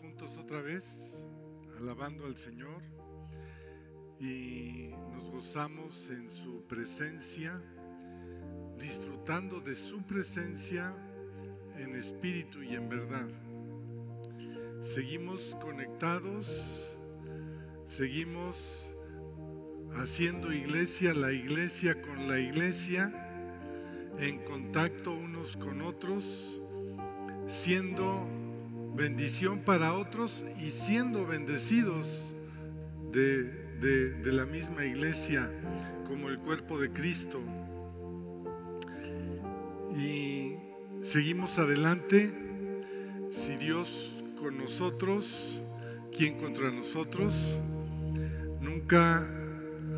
Juntos otra vez, alabando al Señor y nos gozamos en su presencia, disfrutando de su presencia en espíritu y en verdad. Seguimos conectados, seguimos haciendo iglesia, la iglesia con la iglesia, en contacto unos con otros, siendo bendición para otros y siendo bendecidos de, la misma iglesia como el cuerpo de Cristo. Y seguimos adelante. Si Dios con nosotros, ¿quién contra nosotros? Nunca,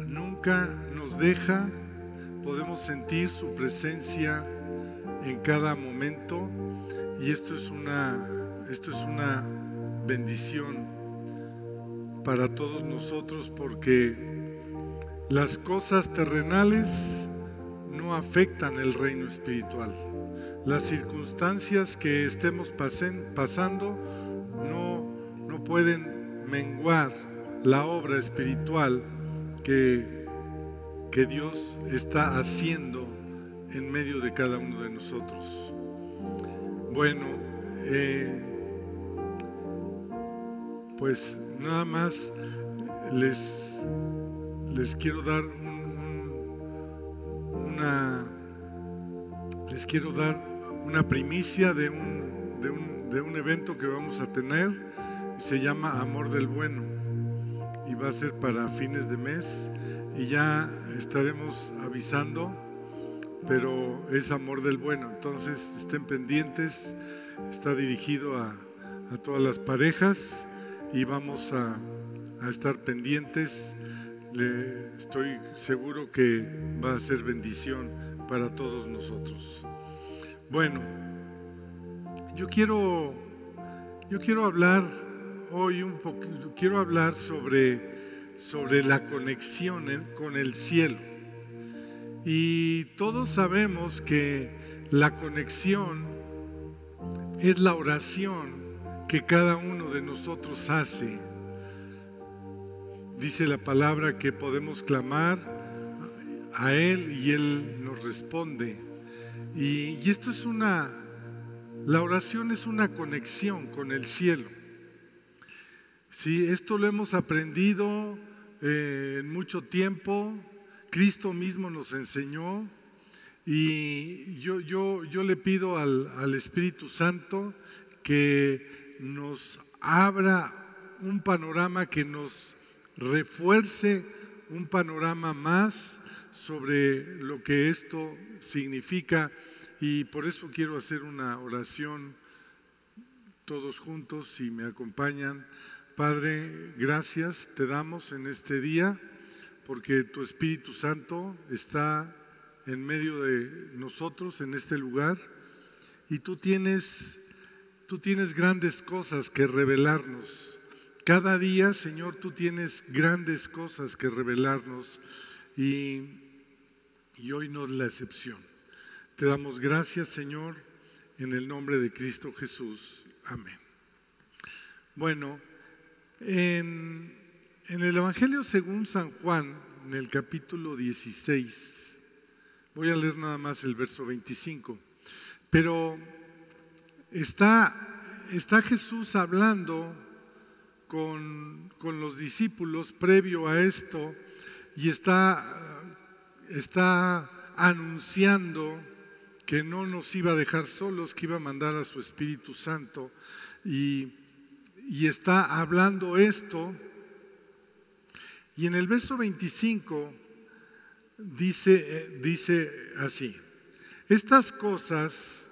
nunca nos deja. Podemos sentir su presencia en cada momento y esto es una esto es una bendición para todos nosotros porque las cosas terrenales no afectan el reino espiritual. Las circunstancias que estemos pasando no, no pueden menguar la obra espiritual que, que Dios está haciendo en medio de cada uno de nosotros. Bueno, eh, pues nada más les, les quiero dar una les quiero dar una primicia de un, de un, de un evento que vamos a tener. Se llama Amor del Bueno y va a ser para fines de mes. Y ya estaremos avisando pero es Amor del Bueno. Entonces estén pendientes. Está dirigido a, a todas las parejas y vamos a, estar pendientes. Estoy seguro que va a ser bendición para todos nosotros. Bueno, yo quiero, yo quiero hablar hoy un poco, quiero hablar sobre, sobre la conexión con el cielo. Y todos sabemos que la conexión es la oración que cada uno de nosotros hace. Dice la palabra que podemos clamar a Él y Él nos responde. Y, esto es una, la oración es una conexión con el cielo. Sí, esto lo hemos aprendido eh, en mucho tiempo. Cristo mismo nos enseñó. Y yo, yo, yo le pido al, al Espíritu Santo que nos abra un panorama que nos refuerce un panorama más sobre lo que esto significa y por eso quiero hacer una oración todos juntos si me acompañan. Padre, gracias te damos en este día porque tu Espíritu Santo está en medio de nosotros en este lugar y tú tienes tú tienes grandes cosas que revelarnos. Cada día, Señor, tú tienes grandes cosas que revelarnos y, hoy no es la excepción. Te damos gracias, Señor, en el nombre de Cristo Jesús. Amén. Bueno, en, en el Evangelio según San Juan, en el capítulo 16, voy a leer nada más el verso 25, pero está, está Jesús hablando con, los discípulos previo a esto y está, está anunciando que no nos iba a dejar solos, que iba a mandar a su Espíritu Santo. Y, y, está hablando esto. Y en el verso 25 dice, eh, dice así, estas cosas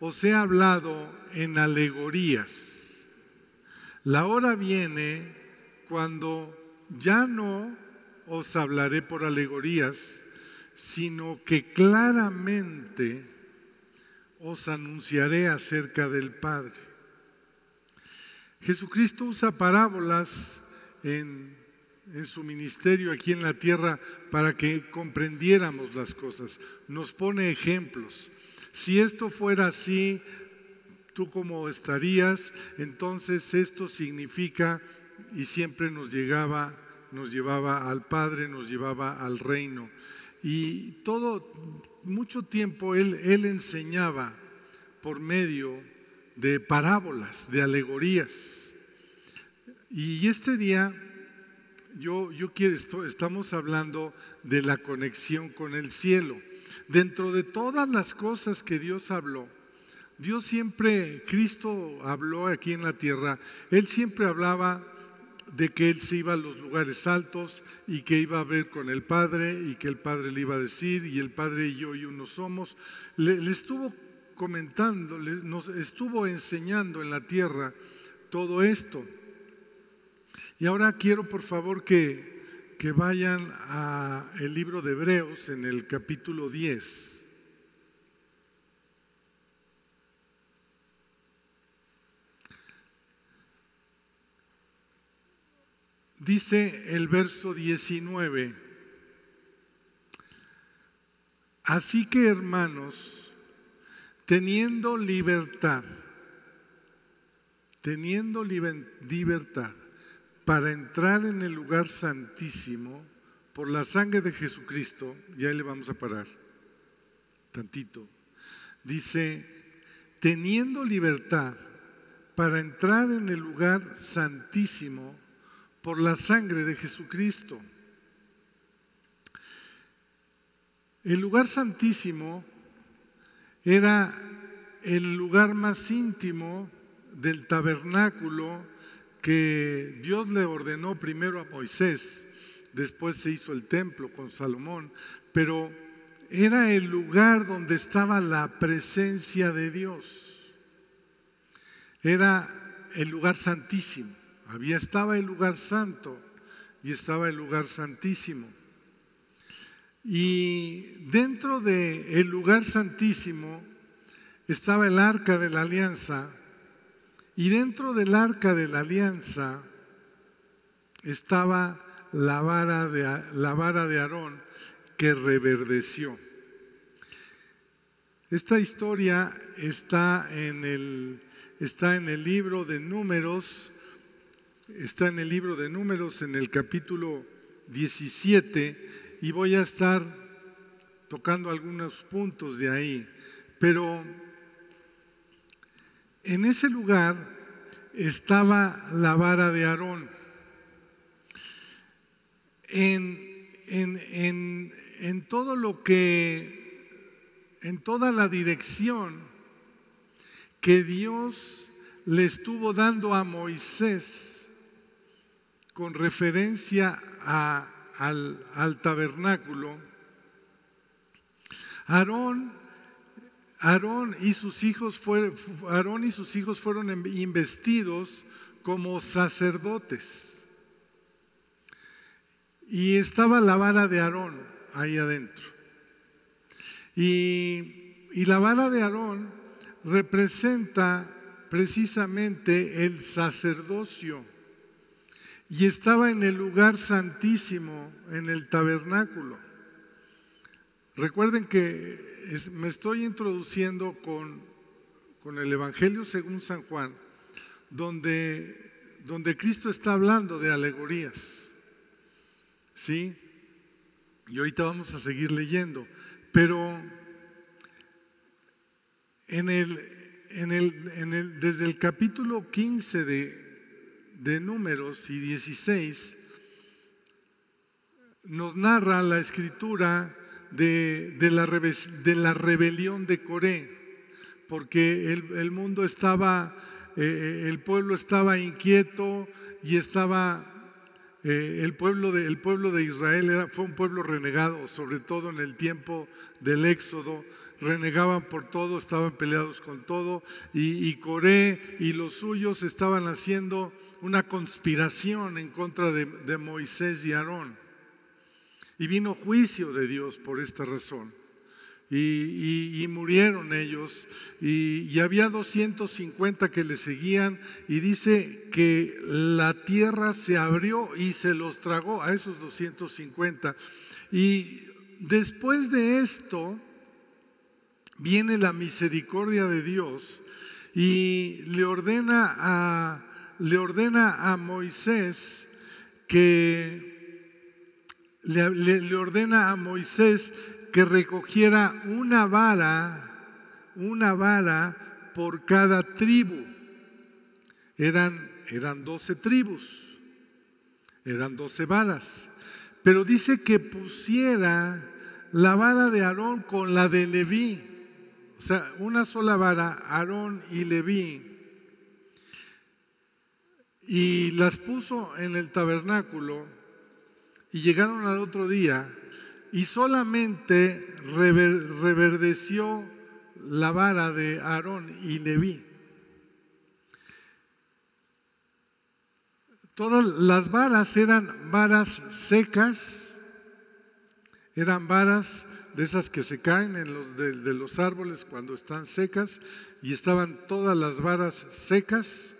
os he hablado en alegorías. La hora viene cuando ya no os hablaré por alegorías, sino que claramente os anunciaré acerca del Padre. Jesucristo usa parábolas en, en, su ministerio aquí en la tierra para que comprendiéramos las cosas. Nos pone ejemplos. Si esto fuera así, ¿tú cómo estarías? Entonces esto significa, y siempre nos llegaba, nos llevaba al Padre, nos llevaba al reino. Y todo, mucho tiempo él, él enseñaba por medio de parábolas, de alegorías. Y este día yo, yo quiero, estamos hablando de la conexión con el cielo. Dentro de todas las cosas que Dios habló, Dios siempre, Cristo habló aquí en la tierra, Él siempre hablaba de que Él se iba a los lugares altos y que iba a ver con el Padre y que el Padre le iba a decir y el Padre y yo y uno somos. Le, estuvo comentando, le, nos estuvo enseñando en la tierra todo esto. Y ahora quiero por favor que, que vayan al libro de Hebreos en el capítulo 10. Dice el verso 19, así que hermanos, teniendo libertad, teniendo libertad, para entrar en el lugar santísimo por la sangre de Jesucristo, y ahí le vamos a parar tantito, dice, teniendo libertad para entrar en el lugar santísimo por la sangre de Jesucristo. El lugar santísimo era el lugar más íntimo del tabernáculo que Dios le ordenó primero a Moisés, después se hizo el templo con Salomón, pero era el lugar donde estaba la presencia de Dios. Era el lugar santísimo. Había estaba el lugar santo y estaba el lugar santísimo. Y dentro del el lugar santísimo estaba el arca de la alianza y dentro del arca de la alianza estaba la vara de, la vara de Aarón que reverdeció. Esta historia está en, el, está en el libro de números, está en el libro de números en el capítulo 17 y voy a estar tocando algunos puntos de ahí. Pero en ese lugar estaba la vara de Aarón. En, en, todo lo que, en toda la dirección que Dios le estuvo dando a Moisés con referencia al, al tabernáculo, Aarón Aarón y sus hijos fueron, investidos como sacerdotes. Y estaba la vara de Aarón ahí adentro. Y, y la vara de Aarón representa precisamente el sacerdocio. Y estaba en el lugar santísimo, en el tabernáculo. Recuerden que me estoy introduciendo con, con, el Evangelio según San Juan, donde, donde Cristo está hablando de alegorías. ¿Sí? Y ahorita vamos a seguir leyendo. Pero en el, en el, en el, desde el capítulo 15 de, de Números y 16, nos narra la escritura de, la, de la, rebelión de Coré, porque el, mundo estaba, eh, el pueblo estaba inquieto y estaba, eh, el, pueblo de, pueblo de Israel era, fue un pueblo renegado, sobre todo en el tiempo del Éxodo, renegaban por todo, estaban peleados con todo, y, y, Coré y los suyos estaban haciendo una conspiración en contra de, de Moisés y Aarón. Y vino juicio de Dios por esta razón. Y, murieron ellos. Y, y, había 250 que le seguían. Y dice que la tierra se abrió y se los tragó a esos 250. Y después de esto viene la misericordia de Dios. y le ordena a, le ordena a Moisés que le, ordena a Moisés que recogiera una vara, una vara por cada tribu. Eran, eran 12 tribus, eran 12 varas. Pero dice que pusiera la vara de Aarón con la de Leví. O sea, una sola vara, Aarón y Leví. Y las puso en el tabernáculo y llegaron al otro día y solamente reverdeció la vara de Aarón y Leví. Todas las varas eran varas secas, eran varas de esas que se caen en los, de, de los árboles cuando están secas, y estaban todas las varas secas,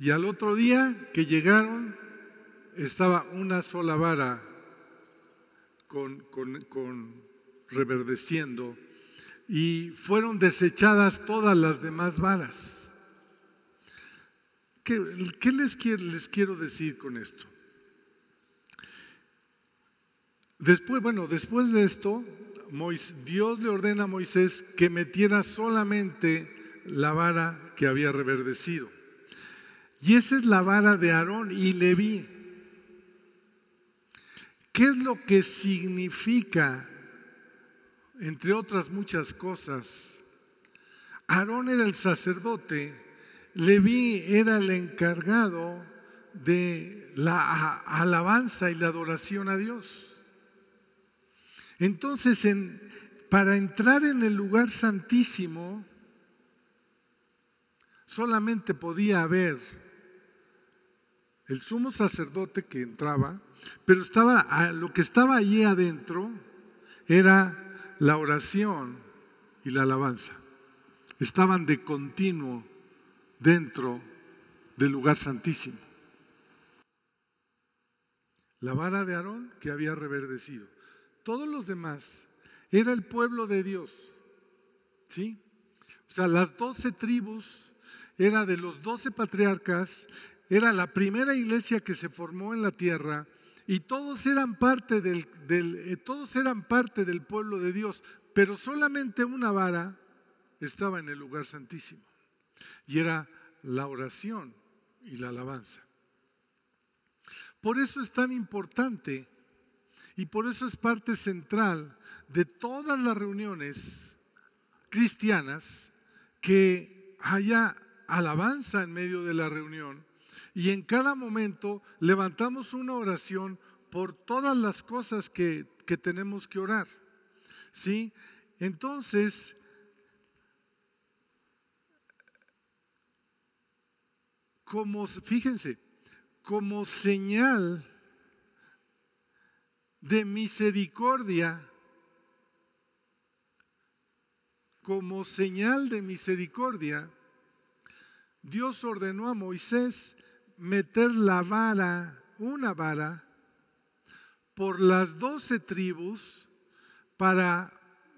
y al otro día que llegaron estaba una sola vara con, con, reverdeciendo y fueron desechadas todas las demás varas. ¿Qué, qué les, quiero, les quiero decir con esto? Después, bueno, después de esto, Dios le ordena a Moisés que metiera solamente la vara que había reverdecido. Y esa es la vara de Aarón y Leví. ¿Qué es lo que significa, entre otras muchas cosas? Aarón era el sacerdote, Leví era el encargado de la alabanza y la adoración a Dios. Entonces, para entrar en el lugar santísimo, solamente podía haber el sumo sacerdote que entraba, pero estaba, lo que estaba allí adentro era la oración y la alabanza. Estaban de continuo dentro del lugar santísimo. La vara de Aarón que había reverdecido. Todos los demás era el pueblo de Dios. ¿Sí? O sea, las doce tribus era de los doce patriarcas, era la primera iglesia que se formó en la tierra y todos eran parte del, eh, todos eran parte del pueblo de Dios, pero solamente una vara estaba en el lugar santísimo y era la oración y la alabanza. Por eso es tan importante y por eso es parte central de todas las reuniones cristianas que haya alabanza en medio de la reunión y en cada momento levantamos una oración por todas las cosas que, tenemos que orar. ¿Sí? Entonces, como, fíjense, como señal de misericordia, como señal de misericordia, Dios ordenó a Moisés meter la vara, una vara, por las doce tribus para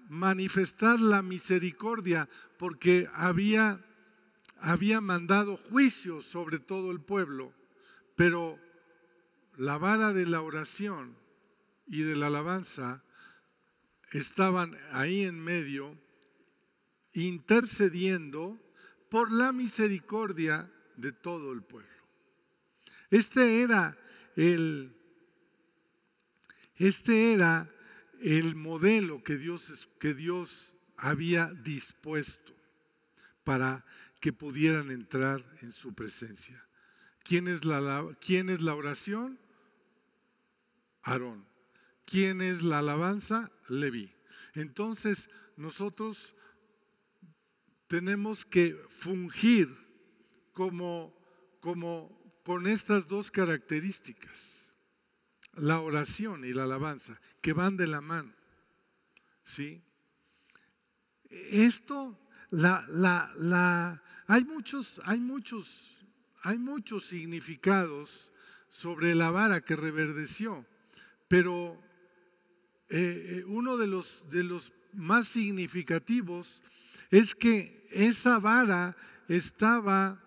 manifestar la misericordia, porque había, había mandado juicio sobre todo el pueblo, pero la vara de la oración y de la alabanza estaban ahí en medio, intercediendo por la misericordia de todo el pueblo. Este era el, este era el modelo que Dios, que Dios había dispuesto para que pudieran entrar en su presencia. ¿Quién es la, quién es la oración? Aarón. ¿Quién es la alabanza? Leví. Entonces nosotros tenemos que fungir como, como con estas dos características, la oración y la alabanza, que van de la mano. ¿Sí? Esto, la, la, la, hay muchos, hay muchos, hay muchos significados sobre la vara que reverdeció, pero eh, eh, uno de los, de los más significativos es que esa vara estaba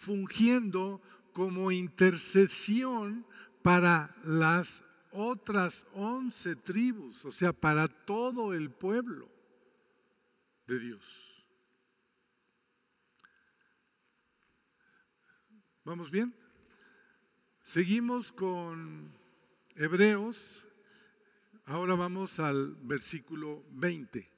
fungiendo como intercesión para las otras once tribus, o sea, para todo el pueblo de Dios. ¿Vamos bien? Seguimos con Hebreos. Ahora vamos al versículo 20.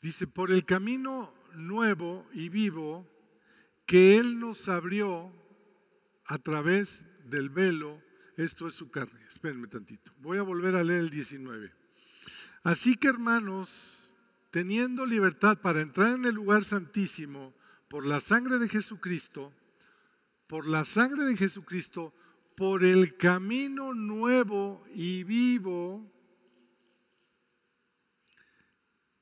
Dice, por el camino nuevo y vivo que Él nos abrió a través del velo, esto es su carne. Espérenme tantito. Voy a volver a leer el 19. Así que hermanos, teniendo libertad para entrar en el lugar santísimo por la sangre de Jesucristo, por la sangre de Jesucristo, por el camino nuevo y vivo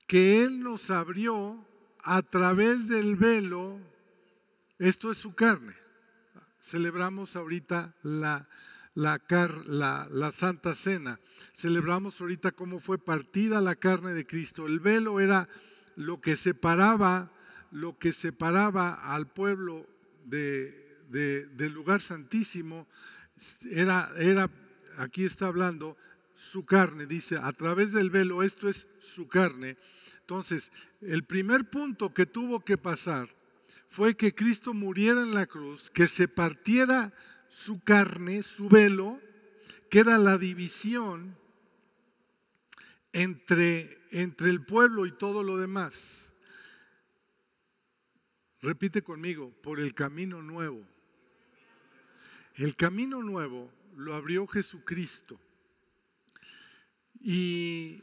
que Él nos abrió a través del velo, esto es su carne. Celebramos ahorita la, la, la, Santa Cena. Celebramos ahorita cómo fue partida la carne de Cristo. El velo era lo que separaba, lo que separaba al pueblo de, del lugar santísimo. Era, era, aquí está hablando, su carne, dice, a través del velo, esto es su carne. Entonces, el primer punto que tuvo que pasar fue que Cristo muriera en la cruz, que se partiera su carne, su velo, que era la división entre, entre el pueblo y todo lo demás. Repite conmigo, por el camino nuevo. El camino nuevo lo abrió Jesucristo. Y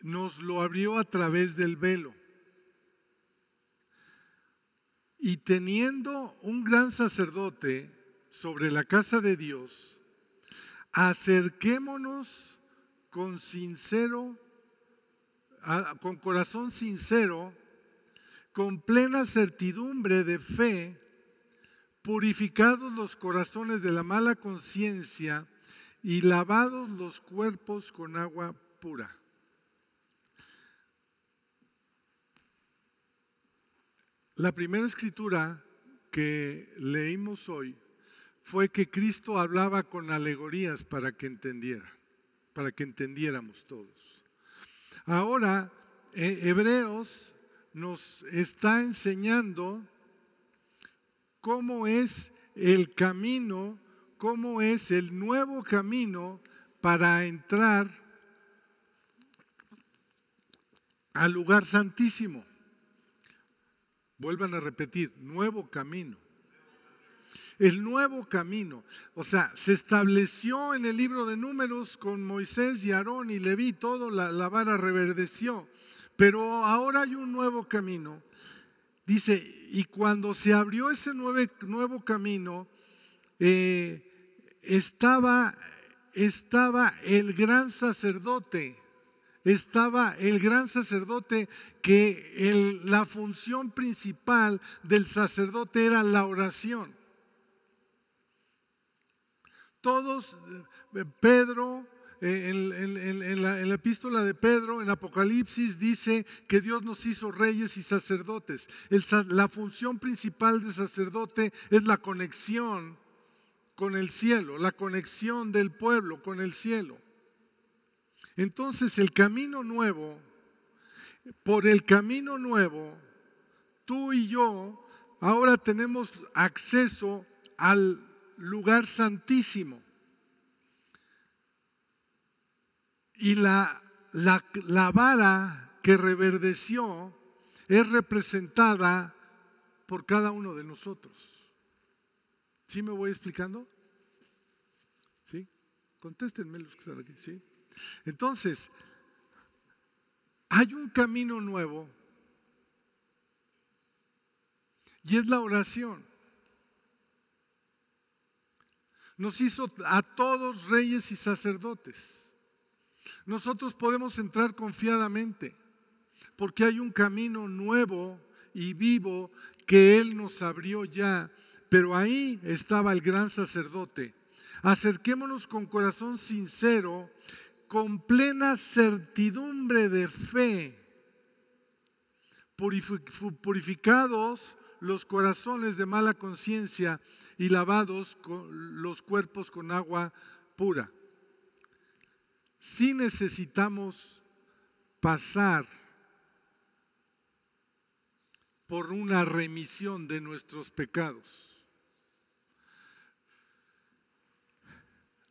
nos lo abrió a través del velo. Y teniendo un gran sacerdote sobre la casa de Dios, acerquémonos con sincero, con corazón sincero, con plena certidumbre de fe, purificados los corazones de la mala conciencia y lavados los cuerpos con agua pura. La primera escritura que leímos hoy fue que Cristo hablaba con alegorías para que entendiera, para que entendiéramos todos. Ahora, eh, Hebreos nos está enseñando cómo es el camino, cómo es el nuevo camino para entrar al lugar santísimo. Vuelvan a repetir, nuevo camino. El nuevo camino. O sea, se estableció en el libro de números con Moisés y Aarón y Leví, todo, la, vara reverdeció. Pero ahora hay un nuevo camino. Dice, y cuando se abrió ese nuevo, nuevo camino, eh, estaba, estaba el gran sacerdote estaba el gran sacerdote que la función principal del sacerdote era la oración. Todos, eh, Pedro, eh, en, la, epístola de Pedro, en Apocalipsis, dice que Dios nos hizo reyes y sacerdotes. la función principal del sacerdote es la conexión con el cielo, la conexión del pueblo con el cielo. Entonces el camino nuevo, por el camino nuevo, tú y yo ahora tenemos acceso al lugar santísimo. Y la, la, vara que reverdeció es representada por cada uno de nosotros. ¿Sí me voy explicando? ¿Sí? Contéstenme los que están aquí, ¿sí? Entonces, hay un camino nuevo y es la oración. Nos hizo a todos reyes y sacerdotes. Nosotros podemos entrar confiadamente porque hay un camino nuevo y vivo que Él nos abrió ya. Pero ahí estaba el gran sacerdote. Acerquémonos con corazón sincero con plena certidumbre de fe. purificados los corazones de mala conciencia y lavados los cuerpos con agua pura. Si necesitamos pasar por una remisión de nuestros pecados.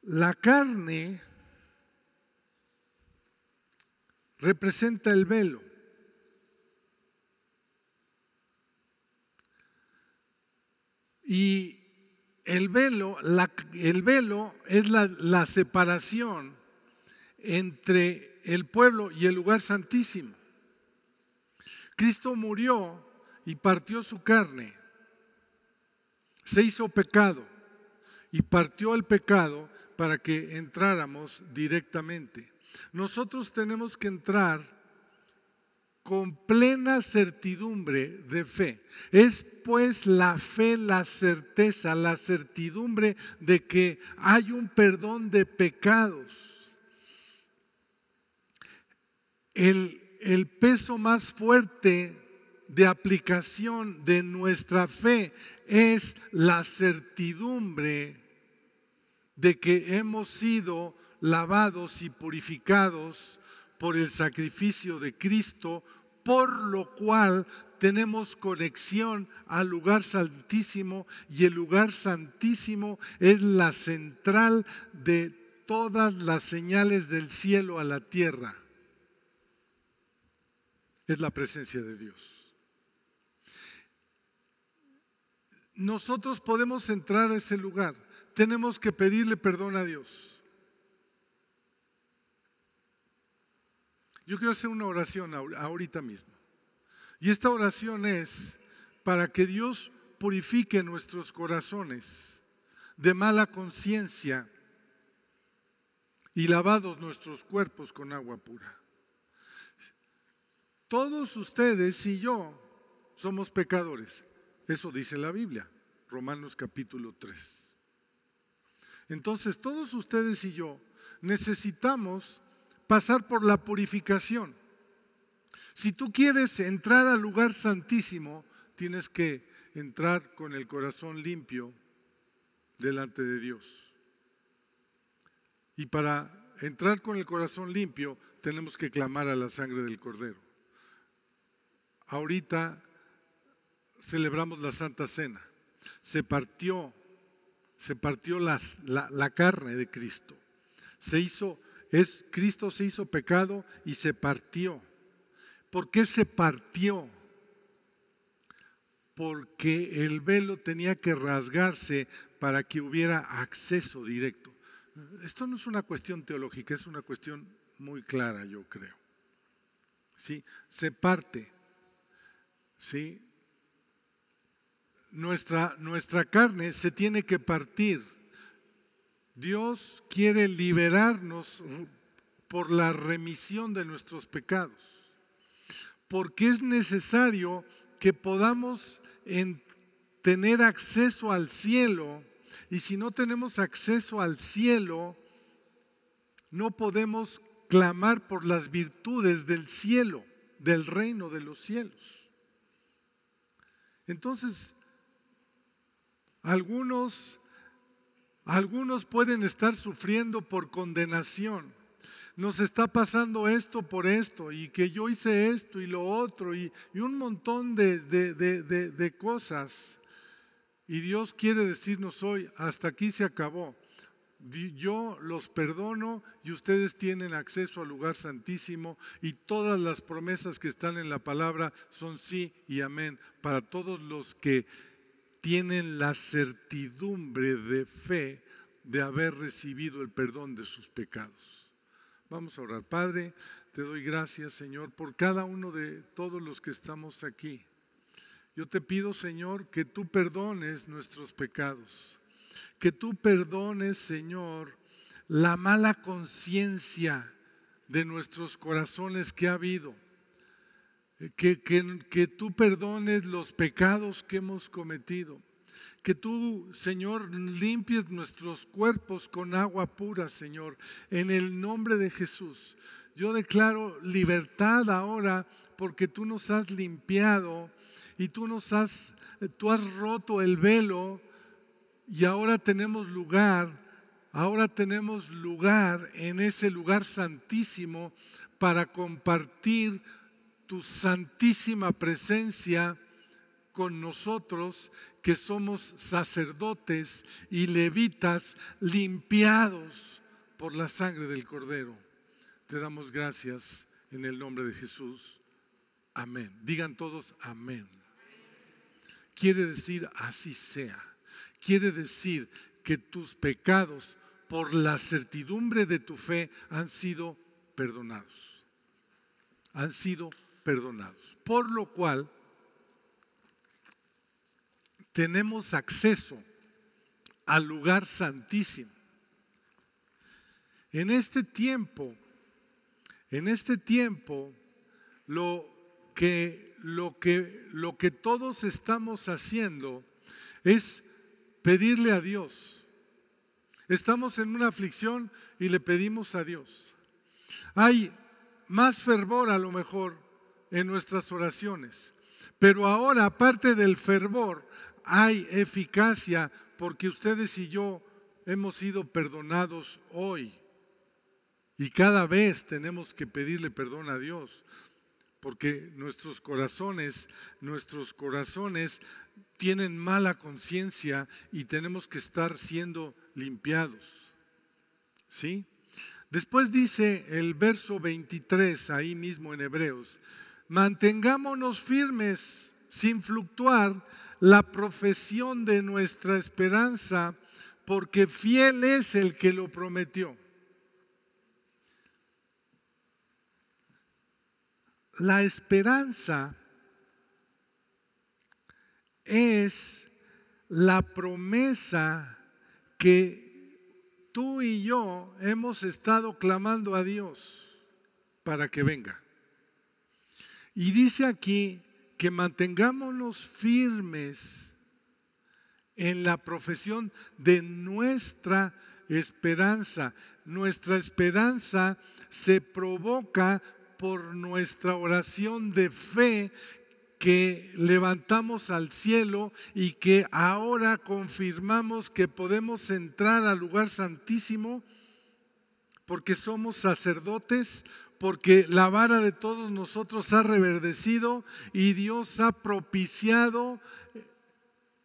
La carne representa el velo. Y el velo, el velo es la, la separación entre el pueblo y el lugar santísimo. Cristo murió y partió su carne, se hizo pecado y partió el pecado para que entráramos directamente. Nosotros tenemos que entrar con plena certidumbre de fe. Es pues la fe, la certeza, la certidumbre de que hay un perdón de pecados. El, el peso más fuerte de aplicación de nuestra fe es la certidumbre de que hemos sido lavados y purificados por el sacrificio de Cristo, por lo cual tenemos conexión al lugar santísimo y el lugar santísimo es la central de todas las señales del cielo a la tierra. Es la presencia de Dios. Nosotros podemos entrar a ese lugar tenemos que pedirle perdón a Dios. Yo quiero hacer una oración ahorita mismo. Y esta oración es para que Dios purifique nuestros corazones de mala conciencia y lavados nuestros cuerpos con agua pura. Todos ustedes y yo somos pecadores. Eso dice la Biblia, Romanos capítulo 3. Entonces todos ustedes y yo necesitamos pasar por la purificación. Si tú quieres entrar al lugar santísimo, tienes que entrar con el corazón limpio delante de Dios. Y para entrar con el corazón limpio, tenemos que clamar a la sangre del Cordero. Ahorita celebramos la Santa Cena. Se partió se partió la, la, carne de Cristo. Se hizo, es, Cristo se hizo pecado y se partió. ¿Por qué se partió? Porque el velo tenía que rasgarse para que hubiera acceso directo. Esto no es una cuestión teológica, es una cuestión muy clara, yo creo. ¿Sí? Se parte. ¿Sí? Nuestra, nuestra carne se tiene que partir. Dios quiere liberarnos por la remisión de nuestros pecados, porque es necesario que podamos tener acceso al cielo, y si no tenemos acceso al cielo, no podemos clamar por las virtudes del cielo, del reino de los cielos. Entonces, algunos, algunos pueden estar sufriendo por condenación. Nos está pasando esto por esto y que yo hice esto y lo otro y, un montón de, cosas. Y Dios quiere decirnos hoy, hasta aquí se acabó. Yo los perdono y ustedes tienen acceso al lugar santísimo y todas las promesas que están en la palabra son sí y amén para todos los que tienen la certidumbre de fe de haber recibido el perdón de sus pecados. Vamos a orar. Padre, te doy gracias, Señor, por cada uno de todos los que estamos aquí. Yo te pido, Señor, que tú perdones nuestros pecados, que tú perdones, Señor, la mala conciencia de nuestros corazones que ha habido que, que, tú perdones los pecados que hemos cometido. Que tú, Señor, limpies nuestros cuerpos con agua pura, Señor, en el nombre de Jesús. Yo declaro libertad ahora porque tú nos has limpiado y tú nos has, tú has roto el velo y ahora tenemos lugar, ahora tenemos lugar en ese lugar santísimo para compartir tu santísima presencia con nosotros que somos sacerdotes y levitas limpiados por la sangre del Cordero. Te damos gracias en el nombre de Jesús. Amén. Digan todos amén. Quiere decir así sea. Quiere decir que tus pecados por la certidumbre de tu fe han sido perdonados. Han sido perdonados. Por lo cual tenemos acceso al lugar santísimo. En este tiempo, en este tiempo, lo que, lo que, lo que todos estamos haciendo es pedirle a Dios. Estamos en una aflicción y le pedimos a Dios. Hay más fervor a lo mejor en nuestras oraciones, pero ahora aparte del fervor hay eficacia porque ustedes y yo hemos sido perdonados hoy. Y cada vez tenemos que pedirle perdón a Dios, porque nuestros corazones, nuestros corazones tienen mala conciencia y tenemos que estar siendo limpiados. ¿Sí? Después dice el verso 23 ahí mismo en Hebreos, mantengámonos firmes sin fluctuar la profesión de nuestra esperanza, porque fiel es el que lo prometió. La esperanza es la promesa que tú y yo hemos estado clamando a Dios para que venga. Y dice aquí que mantengámonos firmes en la profesión de nuestra esperanza. Nuestra esperanza se provoca por nuestra oración de fe que levantamos al cielo y que ahora confirmamos que podemos entrar al lugar santísimo porque somos sacerdotes, porque la vara de todos nosotros ha reverdecido y Dios ha propiciado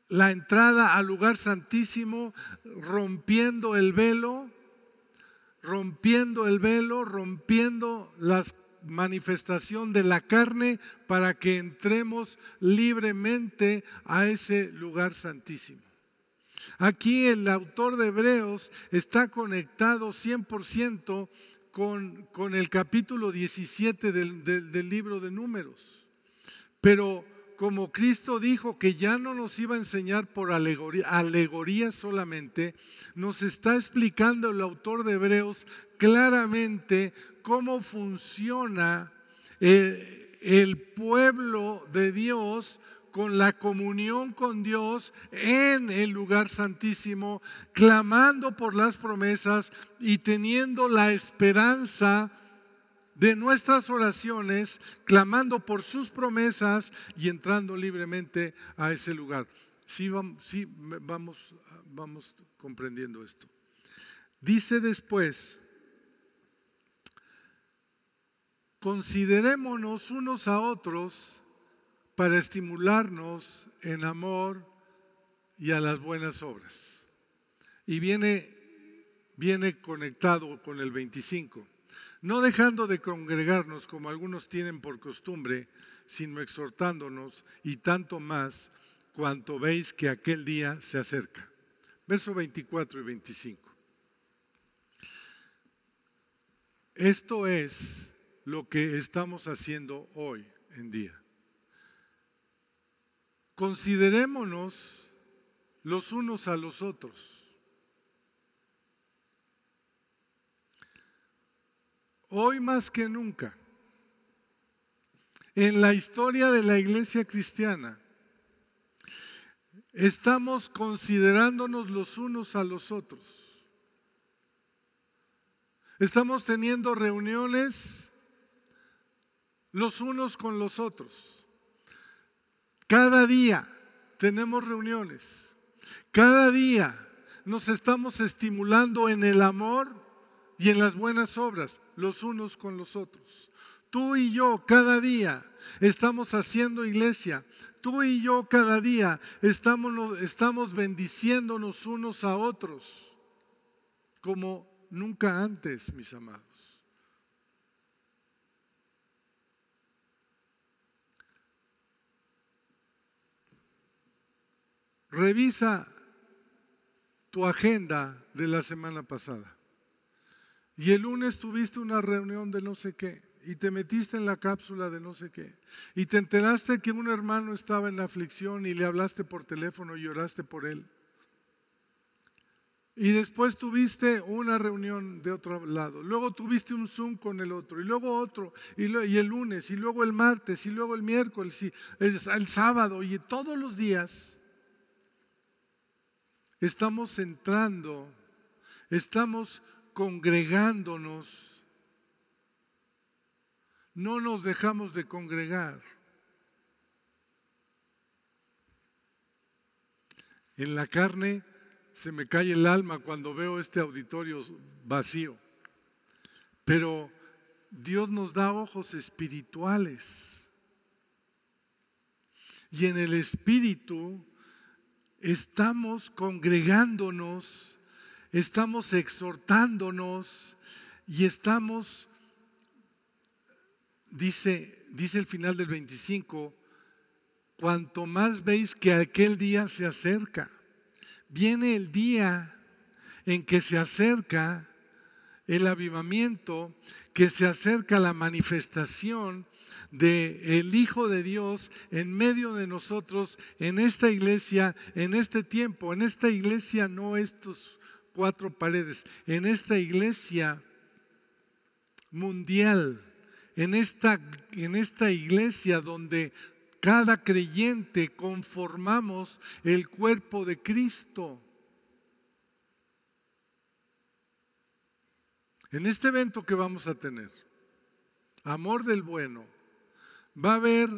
la entrada al lugar santísimo, rompiendo el velo, rompiendo el velo, rompiendo la manifestación de la carne para que entremos libremente a ese lugar santísimo. Aquí el autor de Hebreos está conectado 100% con, el capítulo 17 del, del libro de números. Pero como Cristo dijo que ya no nos iba a enseñar por alegoría, alegoría, solamente, nos está explicando el autor de Hebreos claramente cómo funciona eh, el pueblo de Dios con la comunión con Dios en el lugar santísimo, clamando por las promesas y teniendo la esperanza de nuestras oraciones, clamando por sus promesas y entrando libremente a ese lugar. Sí, vamos, sí, vamos, vamos comprendiendo esto. Dice después, considerémonos unos a otros para estimularnos en amor y a las buenas obras. Y viene, viene conectado con el 25. No dejando de congregarnos como algunos tienen por costumbre, sino exhortándonos y tanto más cuanto veis que aquel día se acerca. Verso 24 y 25. Esto es lo que estamos haciendo hoy en día. Considerémonos los unos a los otros. Hoy más que nunca, en la historia de la iglesia cristiana, estamos considerándonos los unos a los otros. Estamos teniendo reuniones los unos con los otros. Cada día tenemos reuniones. Cada día nos estamos estimulando en el amor y en las buenas obras los unos con los otros. Tú y yo cada día estamos haciendo iglesia. Tú y yo cada día estamos, estamos bendiciéndonos unos a otros como nunca antes, mis amados. Revisa tu agenda de la semana pasada. Y el lunes tuviste una reunión de no sé qué y te metiste en la cápsula de no sé qué. Y te enteraste que un hermano estaba en aflicción y le hablaste por teléfono y lloraste por él. Y después tuviste una reunión de otro lado. Luego tuviste un Zoom con el otro. Y luego otro. Y, el lunes. Y luego el martes. Y luego el miércoles. Y el sábado. Y todos los días estamos entrando. Estamos congregándonos. No nos dejamos de congregar. En la carne se me cae el alma cuando veo este auditorio vacío. Pero Dios nos da ojos espirituales. Y en el espíritu estamos congregándonos, estamos exhortándonos y estamos, dice, dice el final del 25, cuanto más veis que aquel día se acerca viene el día en que se acerca el avivamiento, que se acerca la manifestación de el Hijo de Dios en medio de nosotros, en esta iglesia, en este tiempo, en esta iglesia, no estos cuatro paredes, en esta iglesia mundial, en esta, en esta iglesia donde cada creyente conformamos el cuerpo de Cristo. En este evento que vamos a tener, Amor del Bueno, va a haber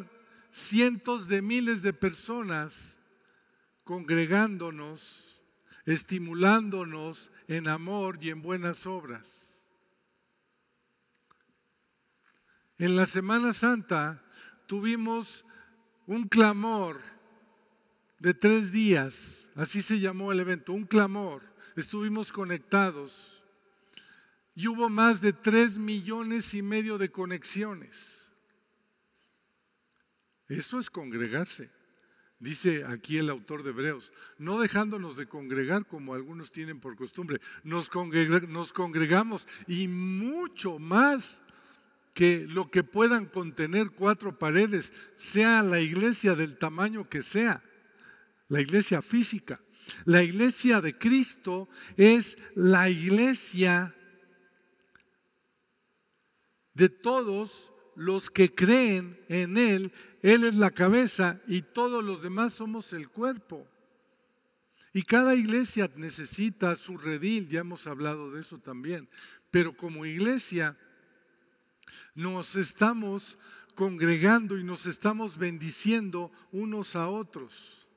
cientos de miles de personas congregándonos, estimulándonos en amor y en buenas obras. En la Semana Santa tuvimos un clamor de tres días, así se llamó el evento, un clamor. Estuvimos conectados y hubo más de tres millones y medio de conexiones. Eso es congregarse, dice aquí el autor de Hebreos, no dejándonos de congregar como algunos tienen por costumbre, nos, congregamos y mucho más que lo que puedan contener cuatro paredes sea la iglesia del tamaño que sea, la iglesia física. La iglesia de Cristo es la iglesia de todos los que creen en Él. Él es la cabeza y todos los demás somos el cuerpo. Y cada iglesia necesita su redil, ya hemos hablado de eso también. Pero como iglesia nos estamos congregando y nos estamos bendiciendo unos a otros.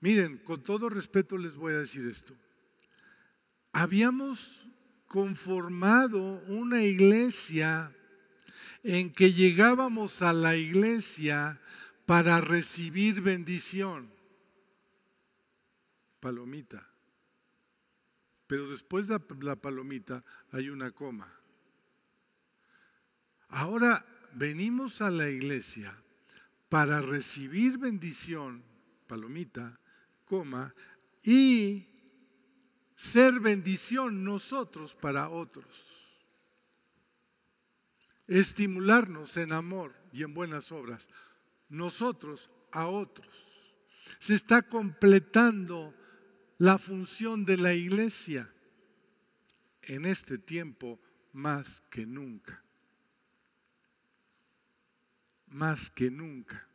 Miren, con todo respeto les voy a decir esto. Habíamos conformado una iglesia en que llegábamos a la iglesia para recibir bendición. Palomita. Pero después de la palomita hay una coma. Ahora venimos a la iglesia para recibir bendición, palomita, coma, y ser bendición nosotros para otros. Estimularnos en amor y en buenas obras, nosotros a otros. Se está completando la función de la iglesia en este tiempo más que nunca más que nunca.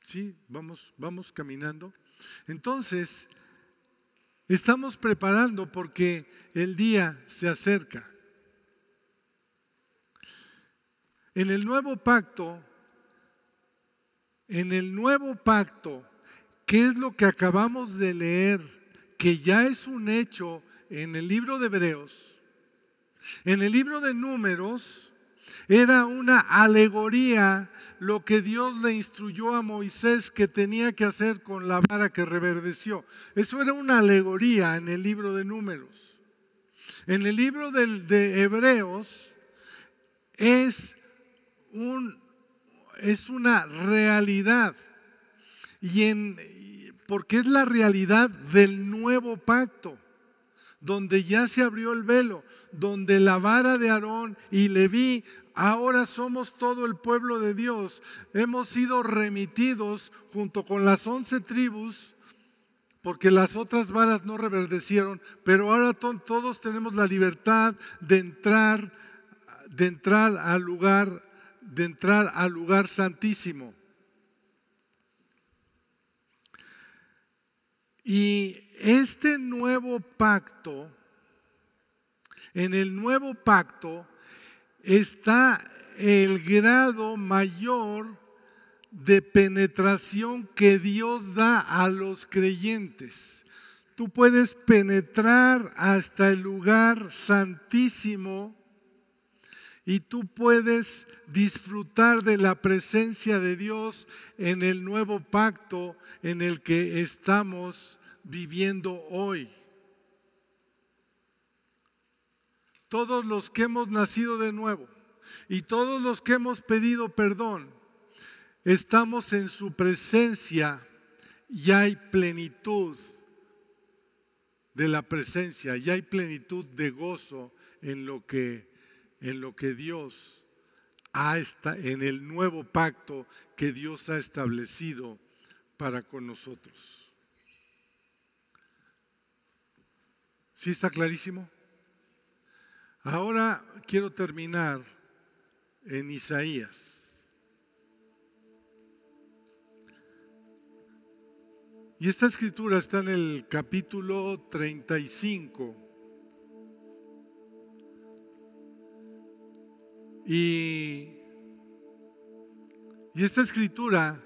¿Sí? Vamos, vamos caminando. Entonces, Estamos preparando porque el día se acerca. En el nuevo pacto, en el nuevo pacto, ¿qué es lo que acabamos de leer? Que ya es un hecho en el libro de Hebreos. En el libro de Números era una alegoría lo que Dios le instruyó a Moisés que tenía que hacer con la vara que reverdeció. Eso era una alegoría en el libro de números. En el libro de, Hebreos es, un, es una realidad. Y en, porque es la realidad del nuevo pacto, donde ya se abrió el velo, donde la vara de Aarón y Leví Ahora somos todo el pueblo de Dios. Hemos sido remitidos junto con las once tribus, porque las otras varas no reverdecieron, pero ahora todos tenemos la libertad de entrar, de entrar al lugar, de entrar al lugar santísimo. Y este nuevo pacto, en el nuevo pacto, está el grado mayor de penetración que Dios da a los creyentes. Tú puedes penetrar hasta el lugar santísimo y tú puedes disfrutar de la presencia de Dios en el nuevo pacto en el que estamos viviendo hoy. todos los que hemos nacido de nuevo y todos los que hemos pedido perdón, estamos en su presencia y hay plenitud de la presencia, y hay plenitud de gozo en lo que, en lo que Dios ha en el nuevo pacto que Dios ha establecido para con nosotros. ¿Sí está clarísimo? Ahora quiero terminar en Isaías. Y esta escritura está en el capítulo 35. Y, y esta escritura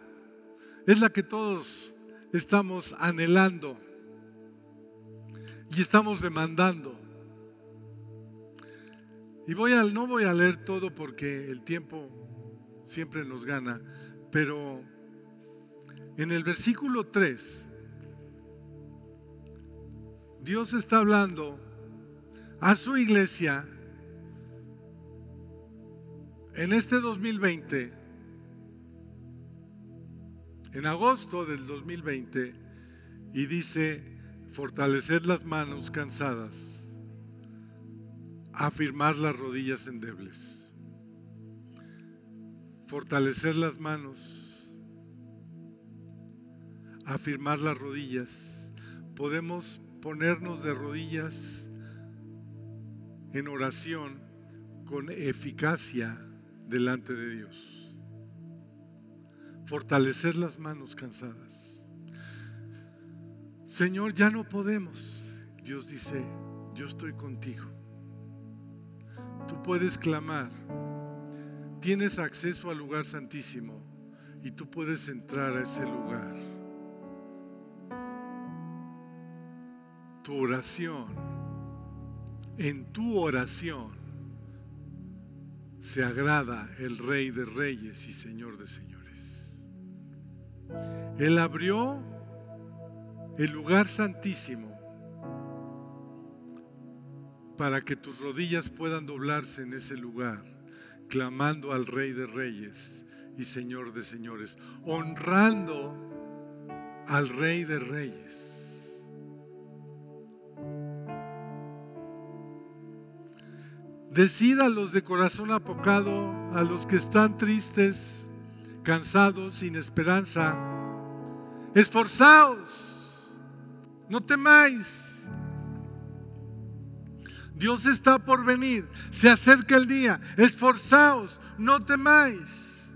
es la que todos estamos anhelando y estamos demandando. Y voy a, no voy a leer todo porque el tiempo siempre nos gana, pero en el versículo 3, Dios está hablando a su iglesia en este 2020, en agosto del 2020, y dice, fortalecer las manos cansadas afirmar las rodillas endebles, fortalecer las manos, afirmar las rodillas. Podemos ponernos de rodillas en oración con eficacia delante de Dios. Fortalecer las manos cansadas. Señor, ya no podemos. Dios dice, yo estoy contigo tú puedes clamar. Tienes acceso al lugar santísimo y tú puedes entrar a ese lugar. Tu oración, en tu oración, se agrada el Rey de Reyes y Señor de Señores. Él abrió el lugar santísimo para que tus rodillas puedan doblarse en ese lugar, clamando al Rey de Reyes y Señor de Señores, honrando al Rey de Reyes. los de corazón apocado, a los que están tristes, cansados, sin esperanza, esforzaos, no temáis Dios está por venir. Se acerca el día. Esforzaos, no temáis.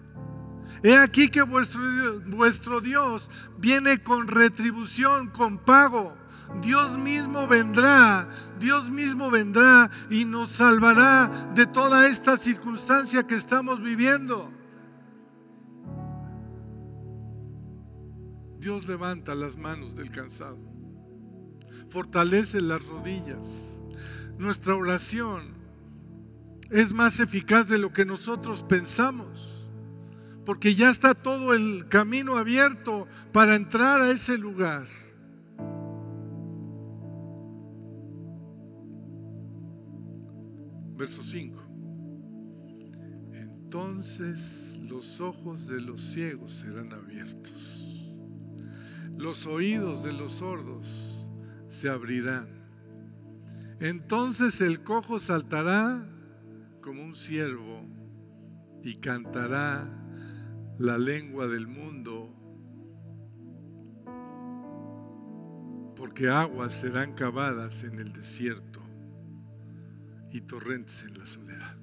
He aquí que vuestro, Dios viene con retribución, con pago. Dios mismo vendrá, Dios mismo vendrá y nos salvará de toda esta circunstancia que estamos viviendo. Dios levanta las manos del cansado, fortalece las rodillas. Nuestra oración es más eficaz de lo que nosotros pensamos, porque ya está todo el camino abierto para entrar a ese lugar. Verso 5. Entonces los ojos de los ciegos serán abiertos, los oídos de los sordos se abrirán. Entonces el cojo saltará como un ciervo y cantará la lengua del mundo, porque aguas serán cavadas en el desierto y torrentes en la soledad.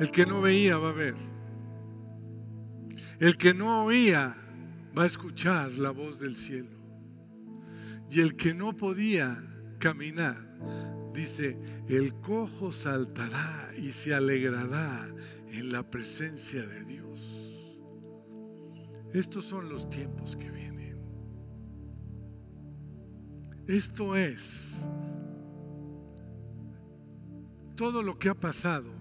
El que no veía va a ver. El que no oía va a escuchar la voz del cielo. Y el que no podía caminar, dice, el cojo saltará y se alegrará en la presencia de Dios. Estos son los tiempos que vienen. Esto es todo lo que ha pasado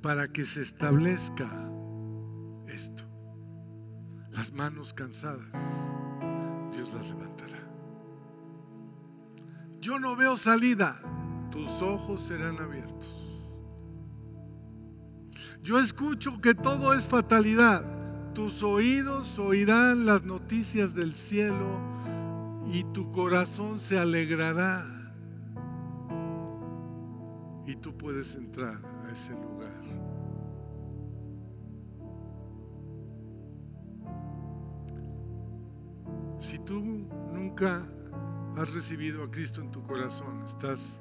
para que se establezca esto. Las manos cansadas, Dios las levantará. Yo no veo salida, tus ojos serán abiertos. Yo escucho que todo es fatalidad. Tus oídos oirán las noticias del cielo y tu corazón se alegrará y tú puedes entrar a ese lugar. Si tú nunca has recibido a Cristo en tu corazón, estás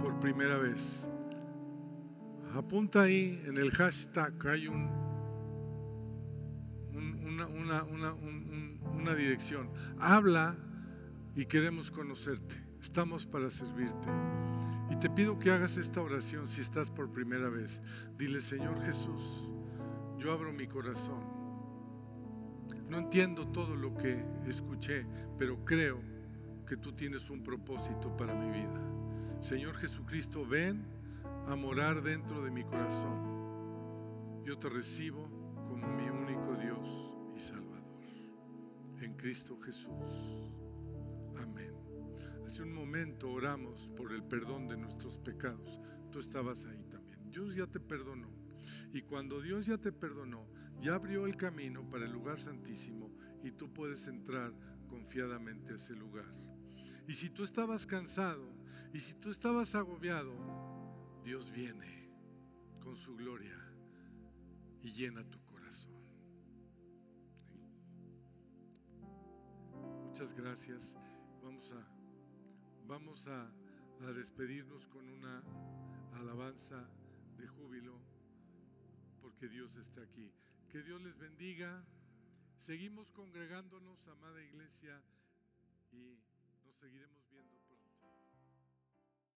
por primera vez, apunta ahí en el hashtag, hay un, una, una dirección. Habla y queremos conocerte. Estamos para servirte. Y te pido que hagas esta oración si estás por primera vez. Dile, Señor Jesús, yo abro mi corazón. No entiendo todo lo que escuché, pero creo que tú tienes un propósito para mi vida. Señor Jesucristo, ven a morar dentro de mi corazón. Yo te recibo como mi único Dios y Salvador. En Cristo Jesús. Amén. Hace un momento oramos por el perdón de nuestros pecados. Tú estabas ahí también. Dios ya te perdonó. Y cuando Dios ya te perdonó, ya abrió el camino para el lugar santísimo y tú puedes entrar confiadamente a ese lugar. Y si tú estabas cansado y si tú estabas agobiado, Dios viene con su gloria y llena tu corazón. Muchas gracias. Vamos a vamos a, despedirnos con una alabanza de júbilo porque Dios está aquí. Que Dios les bendiga. Seguimos congregándonos, amada iglesia, y seguiremos.